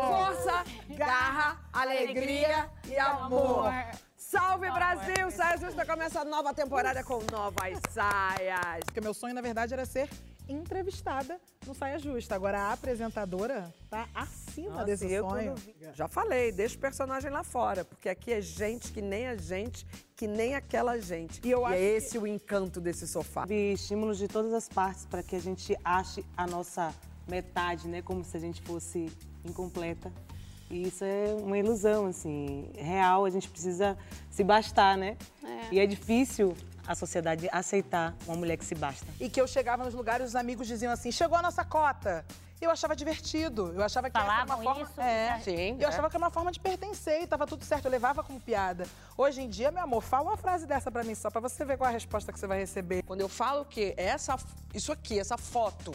Força, garra, alegria e amor. Salve Brasil! Saia Justa começa a nova temporada com novas saias. Porque meu sonho, na verdade, era ser entrevistada no Saia Justa. Agora, a apresentadora tá acima Nossa, desse eu sonho. Já falei, deixa o personagem lá fora, porque aqui é gente que nem a gente, que nem aquela gente. E, eu acho é que- esse o encanto desse sofá. De estímulos de todas as partes para que a gente ache a nossa metade, né? Como se a gente fosse incompleta. E isso é uma ilusão, assim, real. A gente precisa se bastar, né? É. E é difícil a sociedade aceitar uma mulher que se basta. E que eu chegava nos lugares, os amigos diziam assim: chegou a nossa cota. Eu achava divertido. Eu achava que essa era uma Falavam forma. isso? É. Sim, Eu é. achava que era uma forma de pertencer e tava tudo certo. Eu levava como piada. Hoje em dia, meu amor, fala uma frase dessa pra mim só pra você ver qual é a resposta que você vai receber. Quando eu falo que essa, isso aqui, essa foto,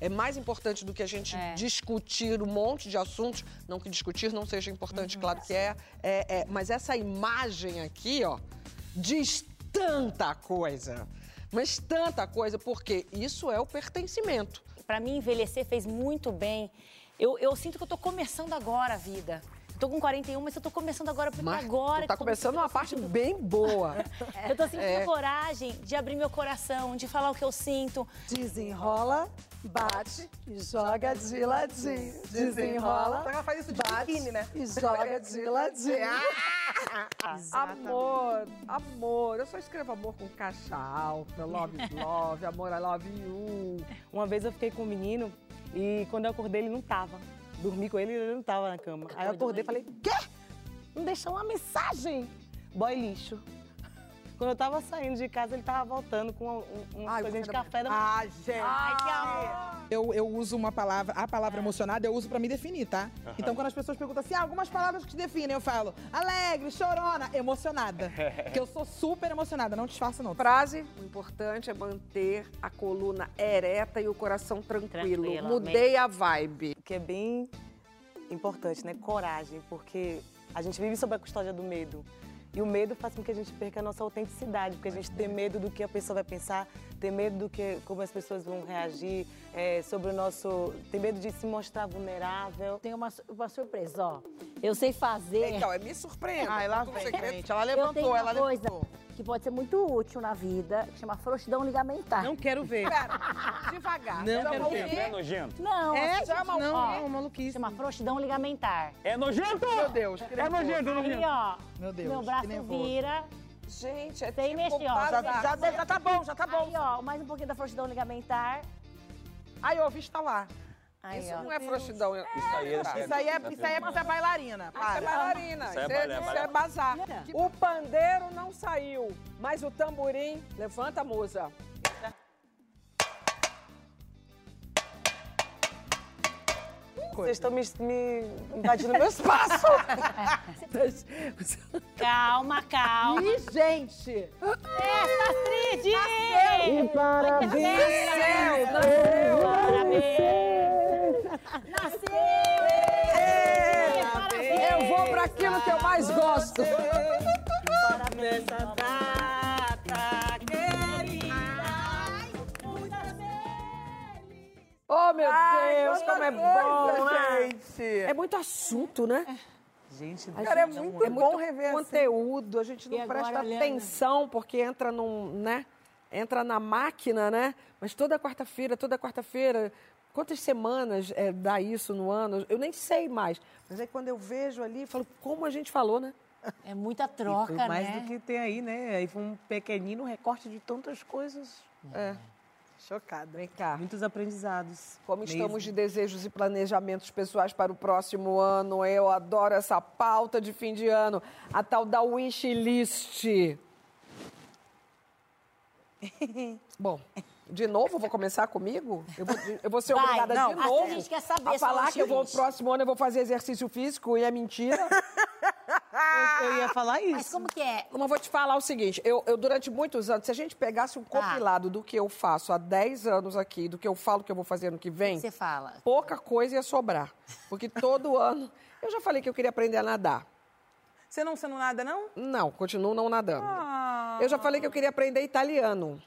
é mais importante do que a gente discutir um monte de assuntos, não que discutir não seja importante, Uhum. claro que é, é, é, mas essa imagem aqui, ó, diz tanta coisa. Mas tanta coisa, porque isso é o pertencimento. Pra mim, envelhecer fez muito bem. Eu, eu sinto que eu tô começando agora a vida. Tô com 41, mas eu tô começando agora, porque Mas agora... tá começando uma parte bem boa. [laughs] Eu tô sentindo É. coragem de abrir meu coração, de falar o que eu sinto. Desenrola, bate e joga de ladinho. Desenrola, ela faz isso de bate biquíni, né? e joga de ladinho. [laughs] [laughs] Amor, amor. Eu só escrevo amor com caixa alta, love, love, amor, I love you. Uma vez eu fiquei com um menino e quando eu acordei ele não tava. Dormi com ele e ele não tava na cama. Aí eu acordei e falei, quê? Não deixou uma mensagem? Boy lixo. Quando eu tava saindo de casa, ele tava voltando com uma, um- uma coisinha de café da manhã. Ah, gente. Ai, que amor. Eu, eu uso uma palavra, a palavra emocionada, eu uso pra me definir, tá? Então, quando as pessoas perguntam assim, ah, algumas palavras que te definem, eu falo alegre, chorona, emocionada. [laughs] Porque eu sou super emocionada, não disfarço não. Frase, o importante é manter a coluna ereta e o coração tranquilo. Tranquilo, Mudei a vibe. que é bem importante, né? Coragem, porque a gente vive sob a custódia do medo. E o medo faz com que a gente perca a nossa autenticidade, porque a gente tem medo do que a pessoa vai pensar, tem medo do que como as pessoas vão reagir, é, sobre o nosso, tem medo de se mostrar vulnerável. Tem uma, uma surpresa, ó. Eu sei fazer. Então, é me surpreenda. Ai, lá Com vem, gente. Ela eu levantou, tenho uma ela coisa levantou. que pode ser muito útil na vida, que chama frouxidão ligamentar. Não quero ver. Devagar. Não Chama quero o ver. É nojento. Não, É, assim, chama o ó, quê? maluquice. Chama frouxidão ligamentar. É nojento! Meu Deus, que É nojento, é Aí, nojento. ó, Meu Deus, meu braço vira, Gente, é sem tipo mexer, ó. para- Já, já, já tá bom, já tá bom. Aí, ó, mais um pouquinho da frouxidão ligamentar. Aí, ó, vista lá. Aí, Isso ó. não é frouxidão. Isso aí é Isso aí é, isso aí é pra ser bailarina. Isso é Para. bailarina, Isso isso é é, balé, isso é bazar. O pandeiro não saiu, mas o tamborim, levanta a musa. Vocês estão me, me invadindo meu espaço. [laughs] Calma, calma. Ih, gente! Festa, Astrid! parabéns! Eu vou para aquilo que eu mais gosto. Parabéns, como é bom, né? gente! É muito assunto, né? Gente, Cara, é muito é bom muito rever assim. conteúdo, a gente não E agora, presta olhando- atenção porque entra num, né? Entra na máquina, né? Mas toda quarta-feira, toda quarta-feira, quantas semanas é, dá isso no ano? Eu nem sei mais. Mas aí quando eu vejo ali, eu falo, como a gente falou, né? É muita Foi troca, mais né? do que tem aí, né? Aí foi um pequenino recorte de tantas coisas. É. Chocada. Vem cá. Muitos aprendizados. Como Mesmo. estamos de desejos e planejamentos pessoais para o próximo ano. Eu adoro essa pauta de fim de ano, a tal da wish list. [laughs] Bom, de novo, vou começar comigo? Eu vou, eu vou ser Vai, obrigada não, de novo a gente quer saber a falar que eu vou, próximo ano eu vou fazer exercício físico e é mentira. [laughs] Eu, eu ia falar isso. Mas como que é? Mas vou te falar o seguinte, eu, eu, durante muitos anos, se a gente pegasse um Tá. compilado do que eu faço há 10 anos aqui, do que eu falo que eu vou fazer no que vem, Você fala. pouca coisa ia sobrar. Porque todo [laughs] ano. Eu já falei que eu queria aprender a nadar. Você não, você não nada, não? Não, continuo não nadando. Ah. Eu já falei que eu queria aprender italiano.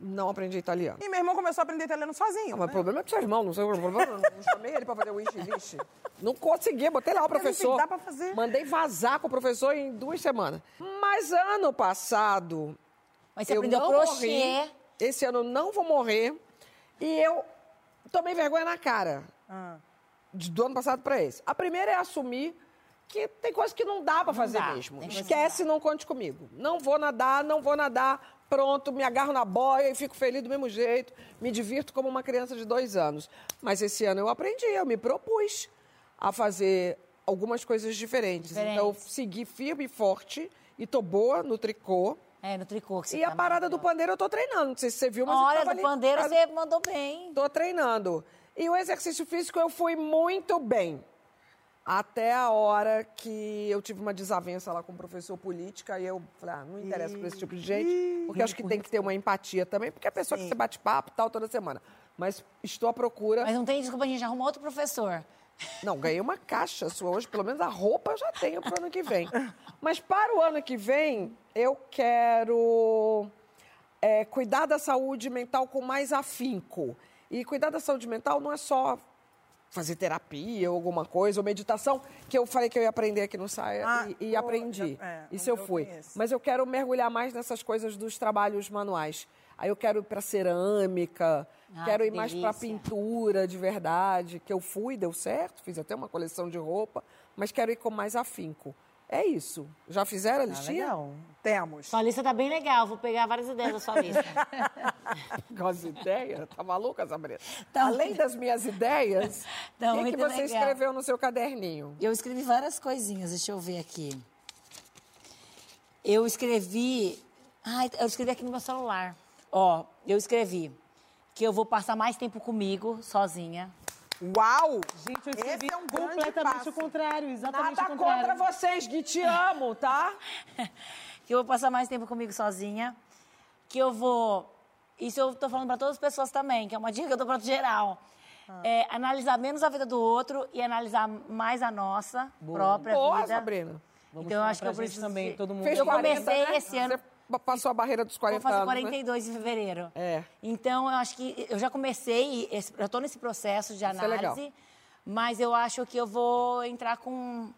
Não aprendi italiano. E meu irmão começou a aprender italiano sozinho. Ah, mas o né? problema é do seu irmão, não sei o problema. [laughs] eu Não chamei ele pra fazer o wish list. Não consegui, botei lá o professor. Dá pra fazer. Mandei vazar com o professor em duas semanas. Mas ano passado. Mas você eu aprendeu não crochê. morri. Esse ano eu não vou morrer. E eu tomei vergonha na cara. Ah. do ano passado para esse. A primeira é assumir que tem coisas que não dá para fazer dá, mesmo. coisa que Esquece, não conte comigo. Não vou nadar, não vou nadar. Pronto, me agarro na boia e fico feliz do mesmo jeito. Me divirto como uma criança de dois anos. Mas esse ano eu aprendi, eu me propus a fazer algumas coisas diferentes. Diferentes. Então, eu segui firme e forte e tô boa no tricô. É, no tricô que você E a tá parada do pandeiro eu tô treinando. Não sei se você viu, mas eu Olha, tava do ali- pandeiro você mandou bem. Tô treinando. E o exercício físico eu fui muito bem. Até a hora que eu tive uma desavença lá com o professor política e eu falei, ah, não interessa pra esse tipo de gente, porque acho que tem que ter uma empatia também, porque é a pessoa que você bate papo e tal toda semana. Mas estou à procura. Mas não tem desculpa, a gente arruma outro professor. Não, ganhei uma caixa sua hoje, pelo menos a roupa eu já tenho para o ano que vem. Mas para o ano que vem, eu quero é, cuidar da saúde mental com mais afinco. E cuidar da saúde mental não é só fazer terapia ou alguma coisa, ou meditação, que eu falei que eu ia aprender aqui no Saia Ah, e, e eu- aprendi. é, Isso eu eu fui. conheço. Mas eu quero mergulhar mais nessas coisas dos trabalhos manuais. Aí eu quero ir para cerâmica, Ah, quero que ir mais para pintura de verdade, que eu fui, deu certo, fiz até uma coleção de roupa, mas quero ir com mais afinco. É isso. Já fizeram a listinha? legal. Temos. Sua lista tá bem legal, vou pegar várias ideias da sua lista. [laughs] Com as ideias? Tá maluca, Sabrina? Tá Além muito- [laughs] das minhas ideias, Tá o que, você legal. escreveu no seu caderninho? Eu escrevi várias coisinhas, deixa eu ver aqui. Eu escrevi. Ai, eu escrevi aqui no meu celular. Ó, eu escrevi que eu vou passar mais tempo comigo, sozinha. Uau! Gente, eu Esse é um completamente o contrário, exatamente Nada o contrário. contra vocês, Gui, te amo, tá? [laughs] que eu vou passar mais tempo comigo sozinha, que eu vou. Isso eu tô falando para todas as pessoas também, que é uma dica que eu dou para geral. Ah. É, analisar menos a vida do outro e analisar mais a nossa própria Boa, vida. Sabrina. Vamos então eu acho que pra eu preciso também, todo mundo. Fez Eu 40, comecei né? esse ano. Você passou a barreira dos 40 Vou fazer anos, né? 42 em fevereiro. É. Então, eu acho que eu já comecei, esse- eu estou nesse processo de é legal. análise, mas eu acho que eu vou entrar com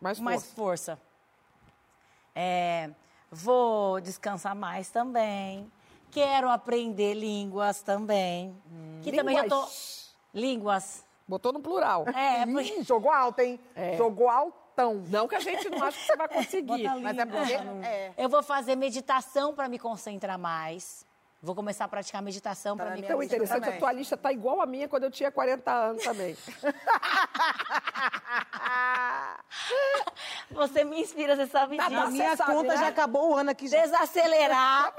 Mais mais força. força. É, vou descansar mais também. Quero aprender línguas também. que também já tô. Línguas. Línguas. Botou no plural. É, Ih, jogou alto, hein? Jogou Não que a gente não acha que você vai conseguir. Mas é porque... É. eu vou fazer meditação para me concentrar mais. Vou começar a praticar meditação para me Então, interessante, também. a tua lista tá igual a minha quando eu tinha 40 anos também. [laughs] Você me inspira, você sabe disso. A minha sabe, conta né? já acabou o ano aqui. Já. Desacelerar.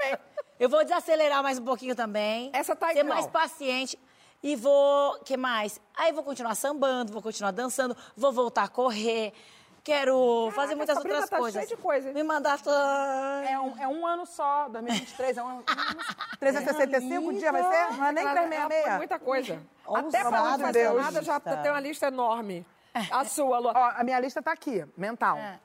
Eu vou desacelerar mais um pouquinho também. Essa tá Ser igual. mais paciente. E vou. que mais? Aí vou continuar sambando, vou continuar dançando, vou voltar a correr. Quero fazer muitas Sabrina outras tá coisas. cheia de coisa? Me mandar. to- É um, é um ano só, 2023, é um [laughs] ano... 365 dias vai ser? Não é nem Ela- ela põe 366. muita coisa. Até pra não fazer Deus. nada já tem uma lista enorme. A sua, Lu. Ó, a minha lista tá aqui, mental. É.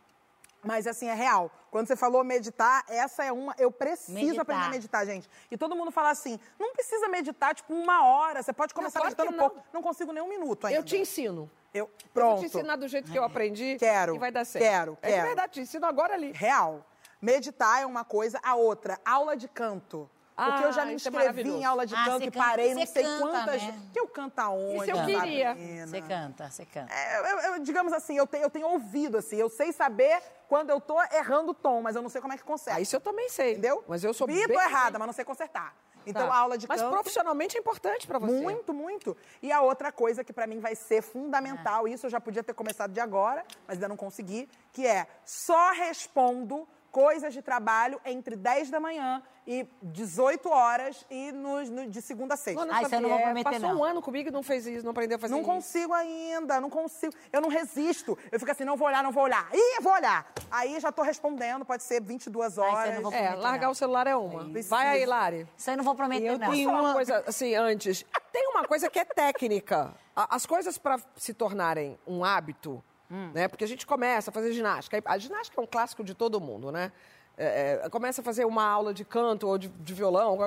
Mas assim, é real. Quando você falou meditar, essa é uma. Eu preciso Meditar. aprender a meditar, gente. E todo mundo fala assim: não precisa meditar, tipo, uma hora. Você pode começar claro que meditando não. pouco. Não consigo nem um minuto ainda. Eu te ensino. Eu, Eu vou pronto. te ensinar do jeito que eu aprendi. Quero, E vai dar certo. quero, É quero. verdade, te ensino agora ali. Real. Meditar é uma coisa, a outra, aula de canto. Porque eu já Ah, me é inscrevi maravilhoso. em aula de Ah, canto e canta- parei não sei canta, quantas. né? Que eu canto aonde? Isso eu queria. Você canta, você canta. É, eu- eu- digamos assim, eu tenho, eu tenho ouvido, assim, eu sei saber quando eu tô errando o tom, mas eu não sei como é que conserta. Ah, isso eu também sei. Entendeu? Mas eu sou Vi, bem... tô errada, mas não sei consertar. Então, Tá. a aula de Mas canto... profissionalmente é importante pra você. Muito, muito. E a outra coisa que pra mim vai ser fundamental, isso eu já podia ter começado de agora, mas ainda não consegui, que é só respondo coisas de trabalho entre 10 da manhã e 18 horas e nos- no- de segunda a sexta. Luana Ah, isso eu não vou prometer, passou não. um ano comigo e não fez isso, não aprendeu a fazer Não isso. consigo ainda, não consigo. Eu não resisto. Eu fico assim, não vou olhar, não vou olhar. Ih, vou olhar. Aí já tô respondendo, pode ser 22 Ah, isso horas. não vou É, prometer, largar não. o celular é uma. Preciso. Vai aí, Lari. Isso aí não vou prometer, Eu não. tenho- uma coisa assim antes? Tem uma coisa que é técnica. As coisas para se tornarem um hábito, né? Porque a gente começa a fazer ginástica. A ginástica é um clássico de todo mundo, né? É, é, começa a fazer uma aula de canto ou de, de violão.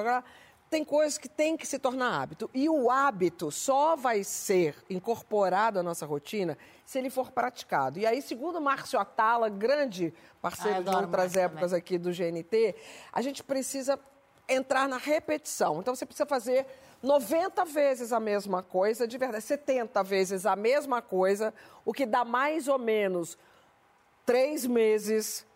Tem coisas que tem que se tornar hábito. E o hábito só vai ser incorporado à nossa rotina se ele for praticado. E aí, segundo Márcio Atala, grande Ah, parceiro eu de outras épocas aqui do GNT, a gente precisa entrar na repetição. Então você precisa fazer 90 vezes a mesma coisa, de verdade, 70 vezes a mesma coisa, o que dá mais ou menos três meses,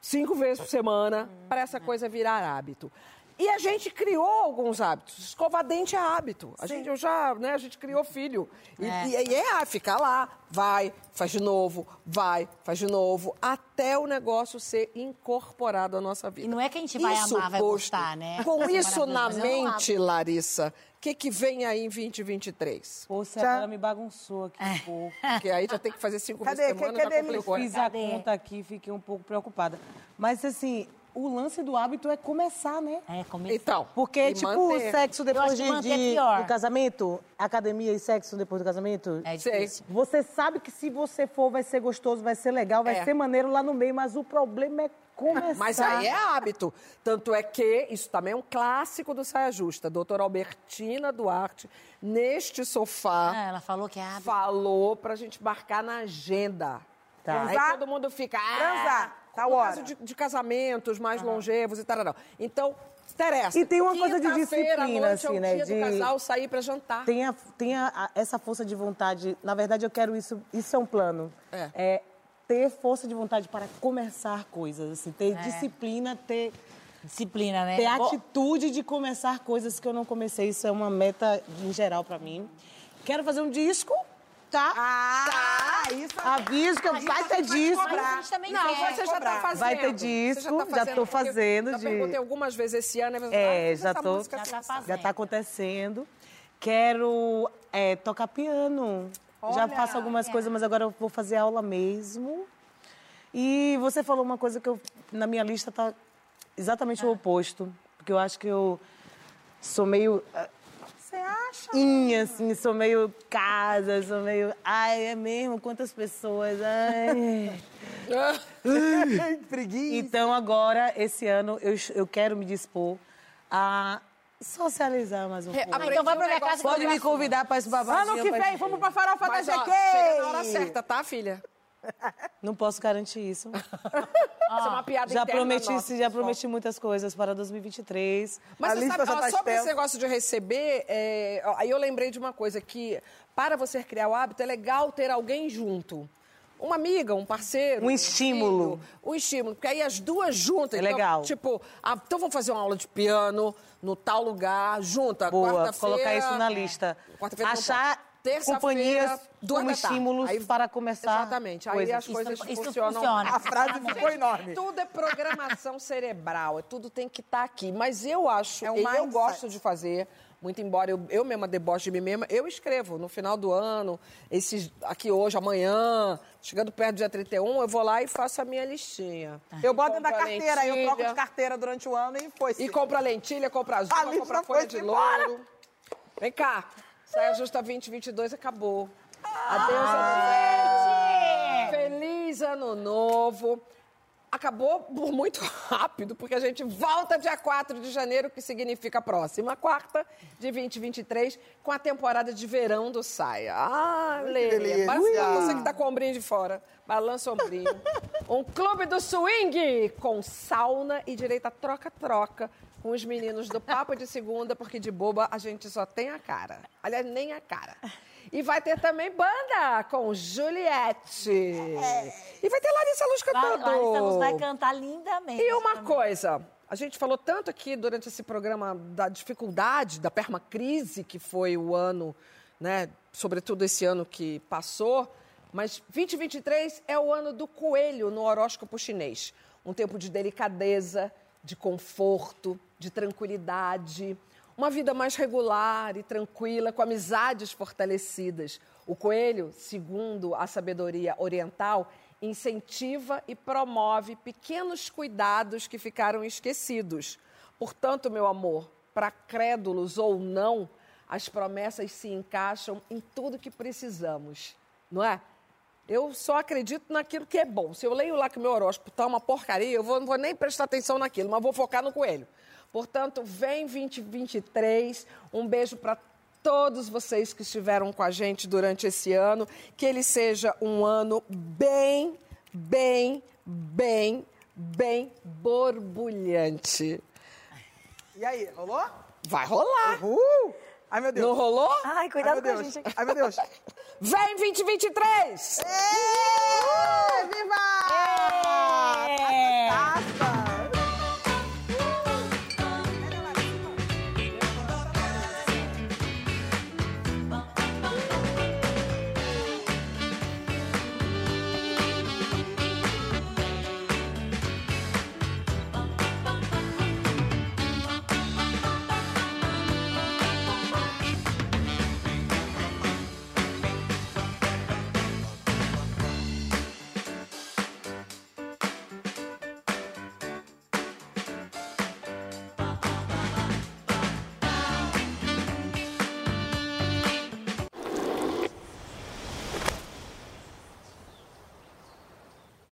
cinco vezes por semana, para essa coisa virar hábito. E a gente criou alguns hábitos. Escovar dente é hábito. A gente, eu já, né, a gente criou filho. E É. e- e é, ficar lá, vai, faz de novo, vai, faz de novo, até o negócio ser incorporado à nossa vida. E não é que a gente vai amar, vai gostar, né? Com isso na é mente, Larissa, que, que vem aí em 2023? Pô, você agora me bagunçou aqui um pouco. [laughs] Porque aí já tem que fazer cinco Cadê? vezes por semana, Cadê? já Eu complicou. fiz a conta aqui, fiquei um pouco preocupada. Mas assim, o lance do hábito é começar, né? É, começar. Então, Porque, e tipo, manter. sexo depois de, manter é de- pior. do casamento, academia e sexo depois do casamento. É difícil. Você sabe que se você for, vai ser gostoso, vai ser legal, vai É. ser maneiro lá no meio, mas o problema é começar. Mas aí é hábito. Tanto é que isso também é um clássico do Saia Justa. Doutora Albertina Duarte, neste sofá, Ah, ela falou que é hábito. falou pra gente marcar na agenda. Tá. Aí Transar? todo mundo fica. Ah, Transar, tá no hora. caso de, de casamentos mais longevos e tal. Então, interessa. E tem uma coisa de disciplina, noite é o assim, né, dia de- do casal sair pra jantar. Tenha, tenha a- essa força de vontade. Na verdade, eu quero isso. Isso é um plano. É. ter força de vontade para começar coisas, assim, ter É. disciplina, ter Disciplina, né? ter atitude de começar coisas que eu não comecei. Isso é uma meta em geral para mim. Quero fazer um disco, tá? Ah, isso Aviso que vai ter disco. Mas a gente também Não, quer. você já tá fazendo. Vai ter disco, já, tá já fazendo, tô fazendo Já de- perguntei algumas vezes esse ano. né? É, Ah, já tô, Já tá fazendo. já tá acontecendo. Quero é, tocar piano. já Olha, faço algumas coisas, mas agora eu vou fazer aula mesmo. E você falou uma coisa que eu, na minha lista tá exatamente o oposto. Porque eu acho que eu sou meio ah, Você acha? inha, assim, sou meio casa, sou meio... Ai, é mesmo? Quantas pessoas? Ai... [laughs] Preguiça. Então, agora, esse ano, eu, eu quero me dispor a socializar mais um É, pouco. aprendi então vai pra minha casa Pode me convidar para esse babado. Ano que vem, vamos pra farofa Mas, da ó, GQ. chega na hora certa, tá, filha? Não posso garantir isso. [laughs] Isso é uma piada já interna prometi, nossa, já prometi muitas coisas para 2023. Mas A você sabe, já ó, tá sobre esse negócio de receber, é, ó, aí eu lembrei de uma coisa, que para você criar o hábito, é legal ter alguém junto. Uma amiga, um parceiro. Um estímulo. filho, um estímulo. Porque aí as duas juntas. É então, legal. Tipo, ah, então vamos fazer uma aula de piano no tal lugar, junta, Boa, quarta-feira. colocar isso na lista. Quarta-feira não Achar pode. Terça-feira, companhias duas como estímulos Aí- para começar Exatamente. Aí coisas. as coisas Isso- isso funcionam. funciona. A frase ficou enorme. Tudo é programação cerebral, é tudo tem que estar aqui. Mas eu acho, É um e eu gosto de fazer, muito embora eu, eu mesma deboche de mim mesma, eu escrevo no final do ano, esses aqui hoje, amanhã, chegando perto do dia 31, eu vou lá e faço a minha listinha. Eu boto dentro da carteira, eu troco de carteira durante o ano e foi. E compro a lentilha, compro a azul, A lista compro a folha de embora. louro. Vem cá, saia justa 2022 acabou. Ah, Adeus, gente! Feliz ano novo! Acabou por muito rápido, porque a gente volta dia 4 de janeiro, que significa próxima quarta de 2023, com a temporada de verão do Saia. Ah, delícia. balança você que tá com o ombrinho de fora. Balança o ombrinho. [laughs] Um clube do swing com sauna e direito a troca-troca com os meninos do Papo de Segunda, porque de boba a gente só tem a cara. Aliás, nem a cara. E vai ter também banda com Juliette. E vai ter Larissa Luz cantando. Larissa Luz vai cantar lindamente. E uma coisa, a gente falou tanto aqui durante esse programa da dificuldade, da permacrise que foi o ano, né, sobretudo esse ano que passou, mas 2023 é o ano do coelho no horóscopo chinês. Um tempo de delicadeza, de conforto, de tranquilidade, uma vida mais regular e tranquila, com amizades fortalecidas. O coelho, segundo a sabedoria oriental, incentiva e promove pequenos cuidados que ficaram esquecidos. Portanto, meu amor, para crédulos ou não, as promessas se encaixam em tudo que precisamos, não é? Eu só acredito naquilo que é bom. Se eu leio lá que o meu horóscopo tá uma porcaria, eu vou- não vou nem prestar atenção naquilo, mas vou focar no coelho. Portanto, vem 2023. Um beijo para todos vocês que estiveram com a gente durante esse ano. Que ele seja um ano bem, bem, bem, bem borbulhante. E aí, rolou? Vai rolar. Uhul! Ai, meu Deus. Não rolou? Ai, cuidado Ai, com a gente aqui. Ai, meu Deus. [laughs] Vem 2023! Êêê, viva! Êêê!